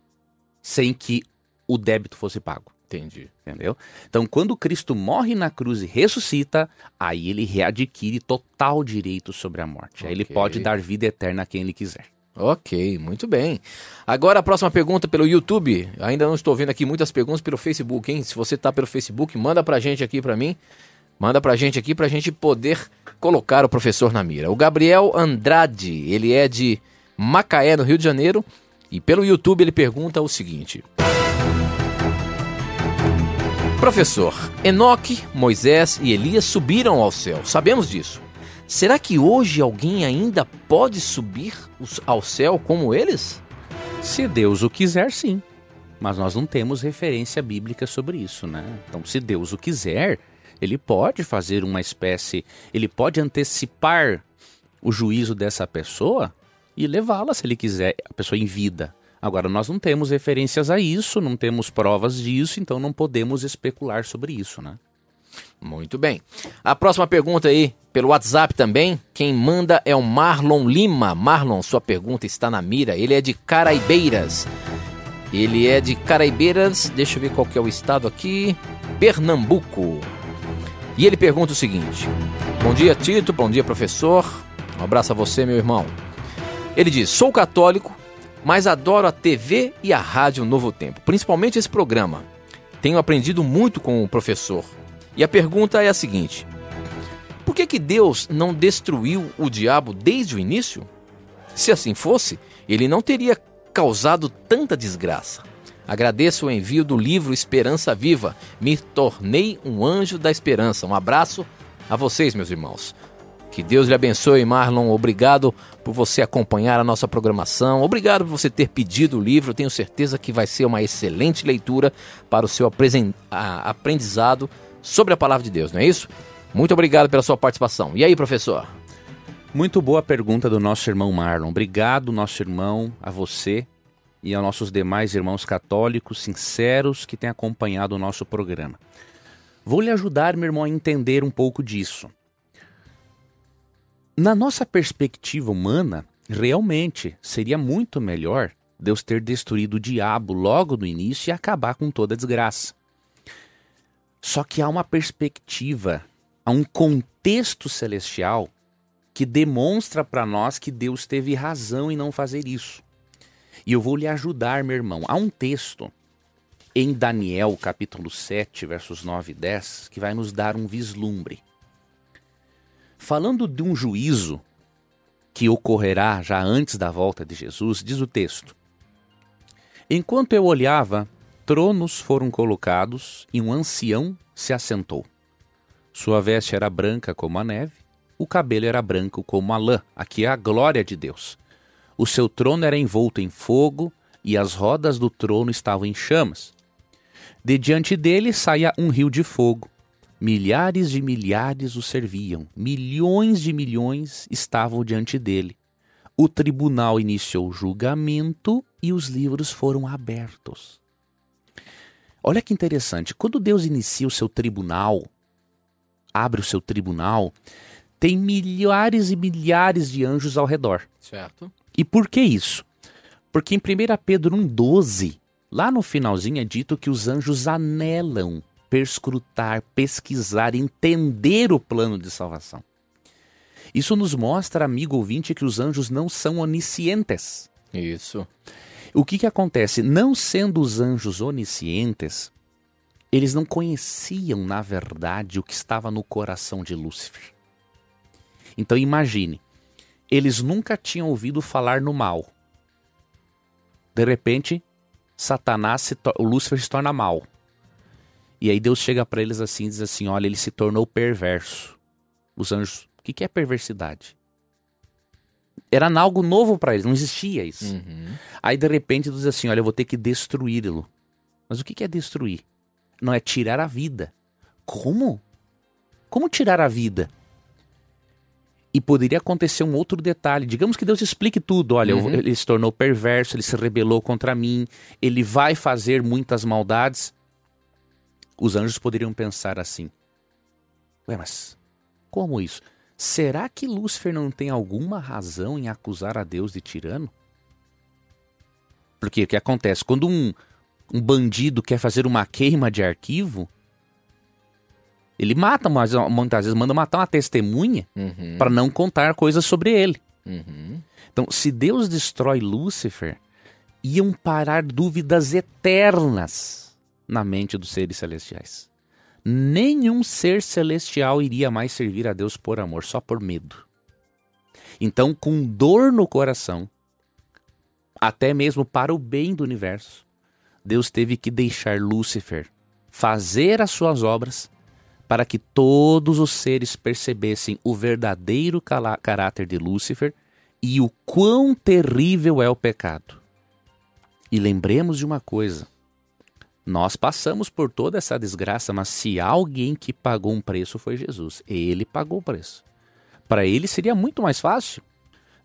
Speaker 4: sem que o débito fosse pago.
Speaker 3: Entendi.
Speaker 4: Entendeu? Então, quando Cristo morre na cruz e ressuscita, aí ele readquire total direito sobre a morte. Aí ele pode dar vida eterna a quem ele quiser.
Speaker 3: Ok, muito bem. Agora a próxima pergunta pelo YouTube. Ainda não estou vendo aqui muitas perguntas pelo Facebook, hein? Se você tá pelo Facebook, manda pra gente aqui pra mim. Manda pra gente aqui pra gente poder colocar o professor na mira. O Gabriel Andrade, ele é de Macaé, no Rio de Janeiro, e pelo YouTube ele pergunta o seguinte: Professor, Enoque, Moisés e Elias subiram ao céu. Sabemos disso. Será que hoje alguém ainda pode subir ao céu como eles?
Speaker 4: Se Deus o quiser, sim. Mas nós não temos referência bíblica sobre isso, né? Então, se Deus o quiser, ele pode fazer uma espécie, ele pode antecipar o juízo dessa pessoa e levá-la, se ele quiser, a pessoa em vida. Agora, nós não temos referências a isso, não temos provas disso, então não podemos especular sobre isso, né?
Speaker 3: Muito bem. A próxima pergunta aí, pelo WhatsApp também. Quem manda é o Marlon Lima. Marlon, sua pergunta está na mira. Ele é de Caraibeiras. Ele é de Caraibeiras, deixa eu ver qual que é o estado aqui. Pernambuco. E ele pergunta o seguinte: Bom dia, Tito. Bom dia, professor. Um abraço a você, meu irmão. Ele diz: Sou católico, mas adoro a TV e a rádio Novo Tempo, principalmente esse programa. Tenho aprendido muito com o professor. E a pergunta é a seguinte: Por que, que Deus não destruiu o diabo desde o início? Se assim fosse, ele não teria causado tanta desgraça. Agradeço o envio do livro Esperança Viva. Me tornei um anjo da esperança. Um abraço a vocês, meus irmãos. Que Deus lhe abençoe, Marlon. Obrigado por você acompanhar a nossa programação. Obrigado por você ter pedido o livro. Tenho certeza que vai ser uma excelente leitura para o seu aprendizado sobre a palavra de Deus, não é isso? Muito obrigado pela sua participação. E aí, professor?
Speaker 4: Muito boa pergunta do nosso irmão Marlon. Obrigado, nosso irmão, a você e aos nossos demais irmãos católicos sinceros que têm acompanhado o nosso programa. Vou lhe ajudar, meu irmão, a entender um pouco disso. Na nossa perspectiva humana, realmente seria muito melhor Deus ter destruído o diabo logo no início e acabar com toda a desgraça. Só que há uma perspectiva, há um contexto celestial que demonstra para nós que Deus teve razão em não fazer isso. E eu vou lhe ajudar, meu irmão. Há um texto em Daniel, capítulo 7, versos 9 e 10, que vai nos dar um vislumbre. Falando de um juízo que ocorrerá já antes da volta de Jesus, diz o texto: Enquanto eu olhava, tronos foram colocados e um ancião se assentou. Sua veste era branca como a neve, o cabelo era branco como a lã. Aqui é a glória de Deus. O seu trono era envolto em fogo e as rodas do trono estavam em chamas. De diante dele saía um rio de fogo. Milhares de milhares o serviam, milhões de milhões estavam diante dele. O tribunal iniciou o julgamento e os livros foram abertos. Olha que interessante, quando Deus inicia o seu tribunal, abre o seu tribunal, tem milhares e milhares de anjos ao redor.
Speaker 3: Certo.
Speaker 4: E por que isso? Porque em 1 Pedro 1,12, lá no finalzinho é dito que os anjos anelam perscrutar, pesquisar, entender o plano de salvação. Isso nos mostra, amigo ouvinte, que os anjos não são oniscientes.
Speaker 3: Isso.
Speaker 4: O que, que acontece? Não sendo os anjos oniscientes, eles não conheciam, na verdade, o que estava no coração de Lúcifer. Então imagine, eles nunca tinham ouvido falar no mal. De repente, Satanás, se o Lúcifer se torna mal. E aí Deus chega para eles assim e diz assim: olha, ele se tornou perverso. Os anjos, o que, que é perversidade? Era algo novo para eles, não existia isso.
Speaker 3: Uhum.
Speaker 4: Aí de repente Deus diz assim: olha, eu vou ter que destruí-lo. Mas o que, que é destruir? Não é tirar a vida. Como? Como tirar a vida? E poderia acontecer um outro detalhe. Digamos que Deus explique tudo. Olha,
Speaker 3: Uhum.
Speaker 4: ele se tornou perverso, ele se rebelou contra mim, ele vai fazer muitas maldades. Os anjos poderiam pensar assim: Ué, mas como isso? Será que Lúcifer não tem alguma razão em acusar a Deus de tirano? Porque o que acontece? Quando um, um bandido quer fazer uma queima de arquivo, ele mata, mas muitas vezes manda matar uma testemunha
Speaker 3: Uhum.
Speaker 4: para não contar coisas sobre ele.
Speaker 3: Uhum.
Speaker 4: Então, se Deus destrói Lúcifer, iam parar dúvidas eternas na mente dos seres celestiais. Nenhum ser celestial iria mais servir a Deus por amor, só por medo. Então, com dor no coração, até mesmo para o bem do universo, Deus teve que deixar Lúcifer fazer as suas obras para que todos os seres percebessem o verdadeiro caráter de Lúcifer e o quão terrível é o pecado. E lembremos de uma coisa: nós passamos por toda essa desgraça, mas se alguém que pagou um preço foi Jesus, ele pagou o preço. Para ele seria muito mais fácil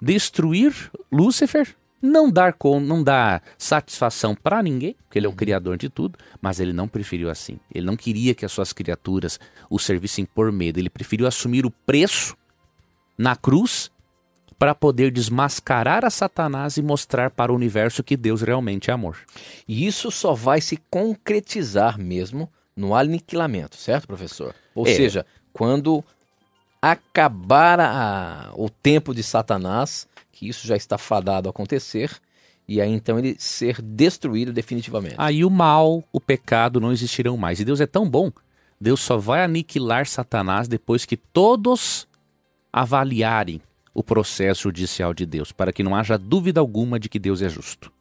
Speaker 4: destruir Lúcifer, não dar com, não dar satisfação para ninguém, porque ele é o criador de tudo, mas ele não preferiu assim. Ele não queria que as suas criaturas o servissem por medo, ele preferiu assumir o preço na cruz para poder desmascarar a Satanás e mostrar para o universo que Deus realmente é amor.
Speaker 3: E isso só vai se concretizar mesmo no aniquilamento, certo, professor? Ou
Speaker 4: É.
Speaker 3: seja, quando acabar a- o tempo de Satanás, que isso já está fadado a acontecer, e aí então ele ser destruído definitivamente.
Speaker 4: Aí o mal, o pecado não existirão mais. E Deus é tão bom, Deus só vai aniquilar Satanás depois que todos avaliarem o processo judicial de Deus, para que não haja dúvida alguma de que Deus é justo.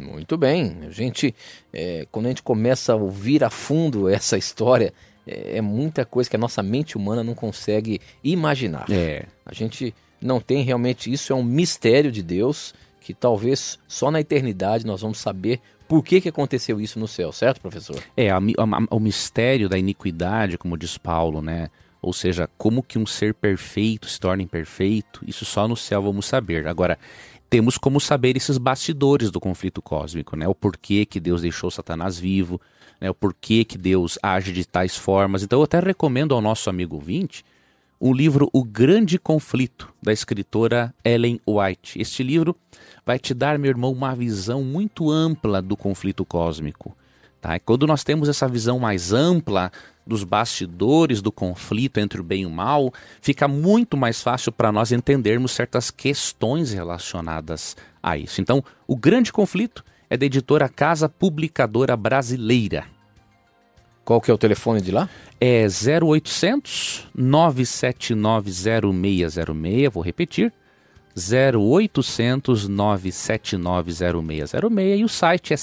Speaker 3: Muito bem. A gente, é, quando a gente começa a ouvir a fundo essa história, é, é muita coisa que a nossa mente humana não consegue imaginar.
Speaker 4: É.
Speaker 3: A gente não tem realmente isso, é um mistério de Deus que talvez só na eternidade nós vamos saber por que, que aconteceu isso no céu, certo, professor?
Speaker 4: É, a a- o mistério da iniquidade, como diz Paulo, né? Ou seja, como que um ser perfeito se torna imperfeito, isso só no céu vamos saber. Agora, temos como saber esses bastidores do conflito cósmico, né? O porquê que Deus deixou Satanás vivo, né? o porquê que Deus age de tais formas. Então, eu até recomendo ao nosso amigo ouvinte o livro O Grande Conflito, da escritora Ellen White. Este livro vai te dar, meu irmão, uma visão muito ampla do conflito cósmico. Tá? E quando nós temos essa visão mais ampla dos bastidores do conflito entre o bem e o mal, fica muito mais fácil para nós entendermos certas questões relacionadas a isso. Então, o grande conflito é da editora Casa Publicadora Brasileira.
Speaker 3: Qual que é o telefone de lá?
Speaker 4: É 0800 979 0606, vou repetir. 0800 979 0606 e o site é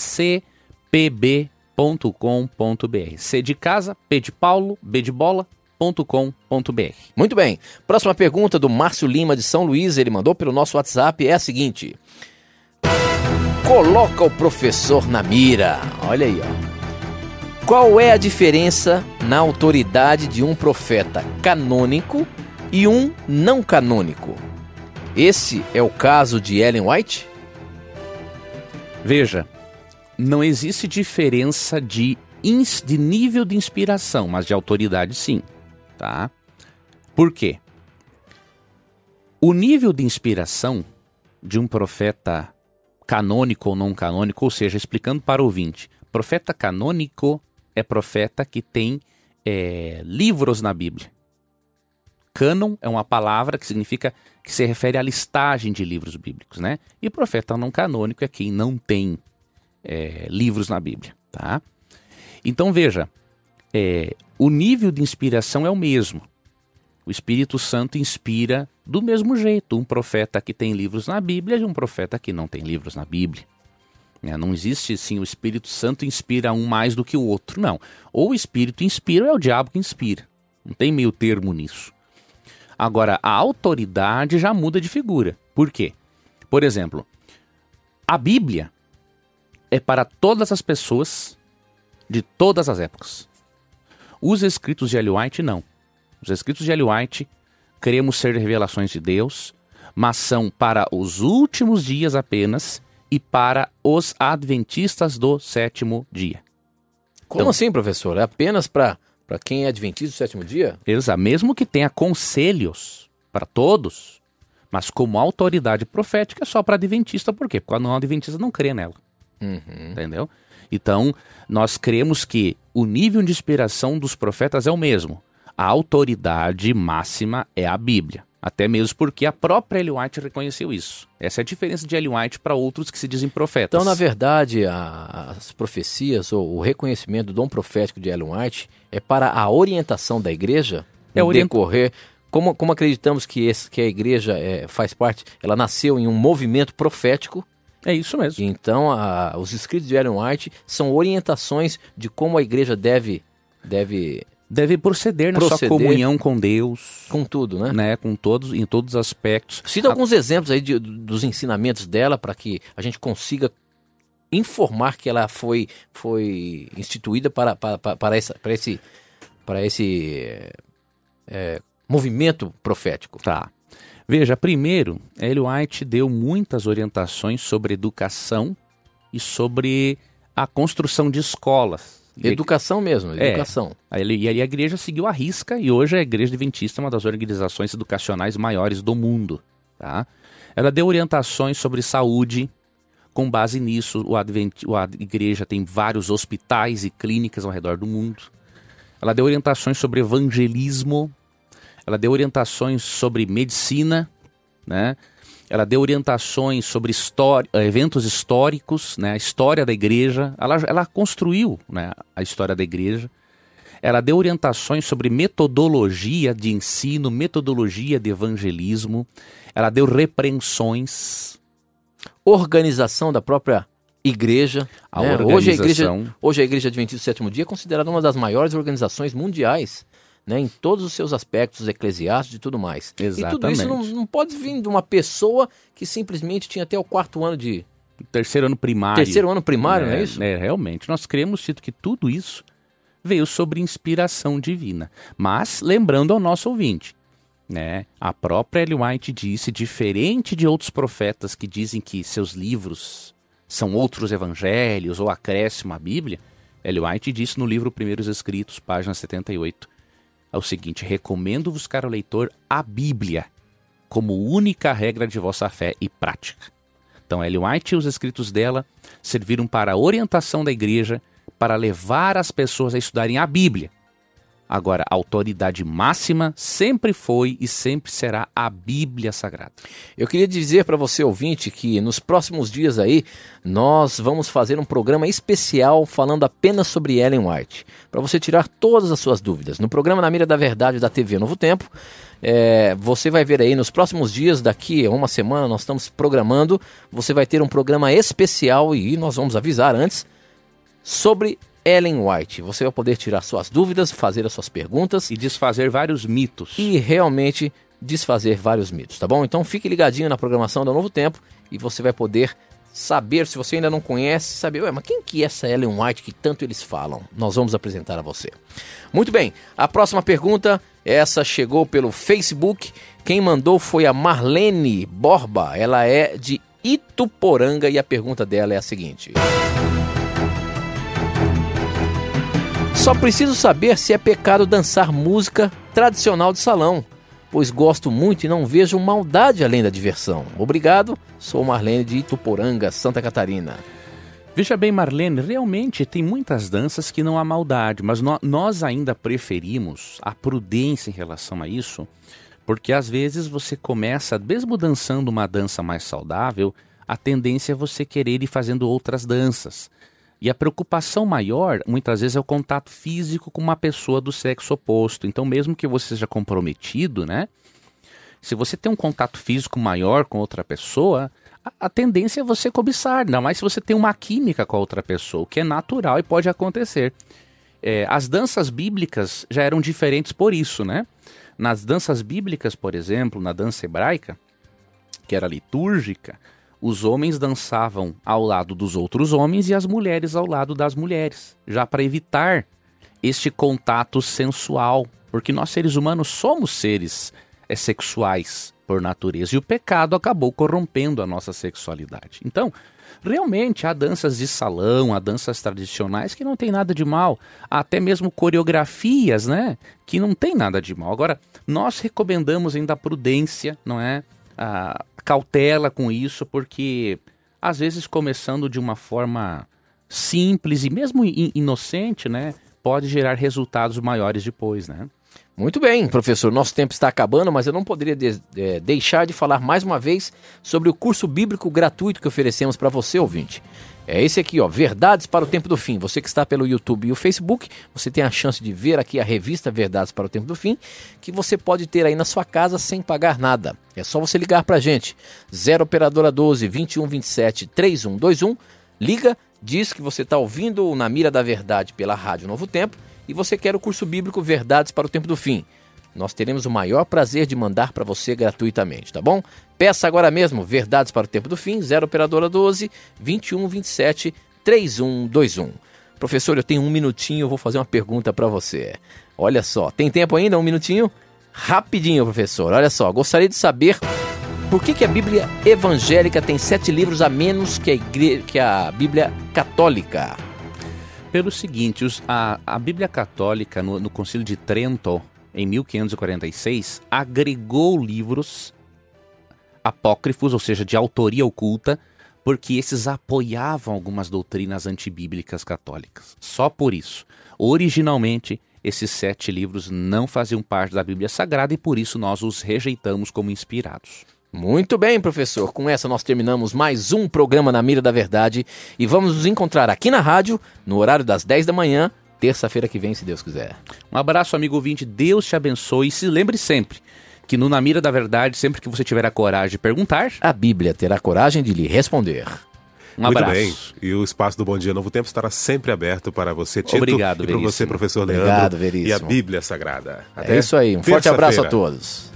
Speaker 4: cpb.com.br. C de casa, P de Paulo, B de bola, .com.br.
Speaker 3: Muito bem. Próxima pergunta do Márcio Lima de São Luís, ele mandou pelo nosso WhatsApp, é a seguinte: Coloca o professor na mira. Olha aí, ó. Qual é a diferença na autoridade de um profeta canônico e um não canônico? Esse é o caso de Ellen White?
Speaker 4: Veja, não existe diferença de, de nível de inspiração, mas de autoridade sim, tá? Por quê? O nível de inspiração de um profeta canônico ou não canônico, ou seja, explicando para o ouvinte, profeta canônico é profeta que tem é, livros na Bíblia. Cânon é uma palavra que significa que se refere à listagem de livros bíblicos, né? E profeta não canônico é quem não tem é, livros na Bíblia, tá? Então veja, é, o nível de inspiração é o mesmo. O Espírito Santo inspira do mesmo jeito um profeta que tem livros na Bíblia e um profeta que não tem livros na Bíblia. Né? Não existe assim, o Espírito Santo inspira um mais do que o outro, não. Ou o Espírito inspira ou é o diabo que inspira. Não tem meio termo nisso. Agora, a autoridade já muda de figura. Por quê? Por exemplo, a Bíblia é para todas as pessoas de todas as épocas. Os escritos de Ellen White, não. Os escritos de Ellen White, queremos ser revelações de Deus, mas são para os últimos dias apenas e para os adventistas do sétimo dia.
Speaker 3: Como então, assim, professor? É apenas para quem é adventista do sétimo dia?
Speaker 4: Exato. Mesmo que tenha conselhos para todos, mas como autoridade profética é só para adventista, por quê? Porque o não adventista não crê nela. Uhum. Entendeu? Então, nós cremos que o nível de inspiração dos profetas é o mesmo. A autoridade máxima é a Bíblia. Até mesmo porque a própria Ellen White reconheceu isso. Essa é a diferença de Ellen White para outros que se dizem profetas.
Speaker 3: Então, na verdade, a, as profecias ou o reconhecimento do dom profético de Ellen White é para a orientação da igreja é orient... decorrer. Como, como acreditamos que, esse, que a igreja é, faz parte, ela nasceu em um movimento profético.
Speaker 4: É isso mesmo.
Speaker 3: Então, a, os escritos de Ellen White são orientações de como a igreja deve, deve
Speaker 4: deve proceder na proceder, sua comunhão com Deus.
Speaker 3: Com tudo, né?
Speaker 4: né? Com todos, em todos os aspectos.
Speaker 3: Cita a... alguns exemplos aí de, dos ensinamentos dela para que a gente consiga informar que ela foi, foi instituída para, para, para, essa, para esse, para esse é, movimento profético.
Speaker 4: Tá. Veja, primeiro, Ellen White deu muitas orientações sobre educação e sobre a construção de escolas
Speaker 3: Educação mesmo, é. educação.
Speaker 4: É, e aí a igreja seguiu a risca e hoje a Igreja Adventista é uma das organizações educacionais maiores do mundo. Tá? Ela deu orientações sobre saúde. Com base nisso, o Advent, a igreja tem vários hospitais e clínicas ao redor do mundo. Ela deu orientações sobre evangelismo. Ela deu orientações sobre medicina, né? ela deu orientações sobre história, eh, eventos históricos, né, a história da igreja, ela, ela construiu né, a história da igreja, ela deu orientações sobre metodologia de ensino, metodologia de evangelismo, ela deu repreensões.
Speaker 3: Organização da própria igreja. Né? Hoje, a igreja hoje a Igreja Adventista do Sétimo Dia é considerada uma das maiores organizações mundiais né, em todos os seus aspectos eclesiásticos e tudo mais.
Speaker 4: Exatamente.
Speaker 3: E tudo isso não, não, pode vir de uma pessoa que simplesmente tinha até o quarto ano de.
Speaker 4: Terceiro ano primário.
Speaker 3: Terceiro ano primário, é, não é isso?
Speaker 4: É, realmente. Nós cremos, Tito, que tudo isso veio sobre inspiração divina. Mas, lembrando ao nosso ouvinte, né, a própria Ellen White disse, diferente de outros profetas que dizem que seus livros são outros evangelhos ou acréscimo à Bíblia, Ellen White disse no livro Primeiros Escritos, página 78, é o seguinte: recomendo-vos, caro leitor, a Bíblia como única regra de vossa fé e prática. Então, Ellen White e os escritos dela serviram para a orientação da igreja, para levar as pessoas a estudarem a Bíblia, Agora, a autoridade máxima sempre foi e sempre será a Bíblia Sagrada.
Speaker 3: Eu queria dizer para você, ouvinte, que nos próximos dias aí nós vamos fazer um programa especial falando apenas sobre Ellen White, para você tirar todas as suas dúvidas. No programa Na Mira da Verdade da TV Novo Tempo, é, você vai ver aí nos próximos dias, daqui a uma semana, nós estamos programando. Você vai ter um programa especial e nós vamos avisar antes sobre Ellen White. Você vai poder tirar suas dúvidas, fazer as suas perguntas
Speaker 4: e desfazer vários mitos.
Speaker 3: E realmente desfazer vários mitos, tá bom? Então fique ligadinho na programação do Novo Tempo e você vai poder saber, se você ainda não conhece, saber, ué, mas quem que é essa Ellen White que tanto eles falam? Nós vamos apresentar a você. Muito bem, a próxima pergunta, essa chegou pelo Facebook. Quem mandou foi a Marlene Borba. Ela é de Ituporanga e a pergunta dela é a seguinte: Só preciso saber se é pecado dançar música tradicional de salão, pois gosto muito e não vejo maldade além da diversão. Obrigado, sou Marlene de Ituporanga, Santa Catarina.
Speaker 4: Veja bem, Marlene, realmente tem muitas danças que não há maldade, mas no, nós ainda preferimos a prudência em relação a isso, porque às vezes você começa, mesmo dançando uma dança mais saudável, a tendência é você querer ir fazendo outras danças. E a preocupação maior, muitas vezes, é o contato físico com uma pessoa do sexo oposto. Então, mesmo que você seja comprometido, né? Se você tem um contato físico maior com outra pessoa, a, a tendência é você cobiçar, ainda mais se você tem uma química com a outra pessoa, o que é natural e pode acontecer. É, as danças bíblicas já eram diferentes por isso, né? Nas danças bíblicas, por exemplo, na dança hebraica, que era litúrgica, os homens dançavam ao lado dos outros homens e as mulheres ao lado das mulheres, já para evitar este contato sensual, porque nós seres humanos somos seres é, sexuais por natureza e o pecado acabou corrompendo a nossa sexualidade. Então, realmente há danças de salão, há danças tradicionais que não tem nada de mal, há até mesmo coreografias, né, que não tem nada de mal. Agora, nós recomendamos ainda a prudência, não é? A cautela com isso, porque às vezes começando de uma forma simples e mesmo inocente, né, pode gerar resultados maiores depois, né?
Speaker 3: Muito bem, professor. Nosso tempo está acabando, mas eu não poderia de, é, deixar de falar mais uma vez sobre o curso bíblico gratuito que oferecemos para você, ouvinte. É esse aqui, ó, Verdades para o Tempo do Fim. Você que está pelo YouTube e o Facebook, você tem a chance de ver aqui a revista Verdades para o Tempo do Fim, que você pode ter aí na sua casa sem pagar nada. É só você ligar para a gente. 0 operadora 12 21 27 3121. Liga, diz que você está ouvindo na Mira da Verdade pela Rádio Novo Tempo e você quer o curso bíblico Verdades para o Tempo do Fim, nós teremos o maior prazer de mandar para você gratuitamente, tá bom? Peça agora mesmo Verdades para o Tempo do Fim, 0 Operadora 12 21 27 3121. Professor, eu tenho um minutinho, eu vou fazer uma pergunta para você. Olha só, tem tempo ainda? Um minutinho? Rapidinho, professor. Olha só, gostaria de saber por que, que a Bíblia evangélica tem sete livros a menos que a, igre... que a Bíblia católica
Speaker 4: pelo seguinte, os, a, a Bíblia Católica, no, no Concílio de Trento, em 1546, agregou livros apócrifos, ou seja, de autoria oculta, porque esses apoiavam algumas doutrinas antibíblicas católicas. Só por isso. Originalmente, esses sete livros não faziam parte da Bíblia Sagrada e por isso nós os rejeitamos como inspirados.
Speaker 3: Muito bem, professor. Com essa nós terminamos mais um programa na Mira da Verdade e vamos nos encontrar aqui na rádio no horário das 10 da manhã, terça-feira que vem, se Deus quiser.
Speaker 4: Um abraço, amigo ouvinte. Deus te abençoe e se lembre sempre que no Na Mira da Verdade, sempre que você tiver a coragem de perguntar,
Speaker 3: a Bíblia terá coragem de lhe responder.
Speaker 1: Um Muito abraço. bem. E o espaço do Bom Dia Novo Tempo estará sempre aberto para você, Tito.
Speaker 4: Obrigado,
Speaker 1: E para você, professor Leandro.
Speaker 3: Obrigado, Veríssimo.
Speaker 1: E a Bíblia Sagrada.
Speaker 3: É Até é isso aí. Um forte abraço a todos.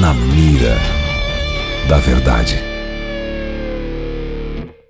Speaker 2: na mira da verdade.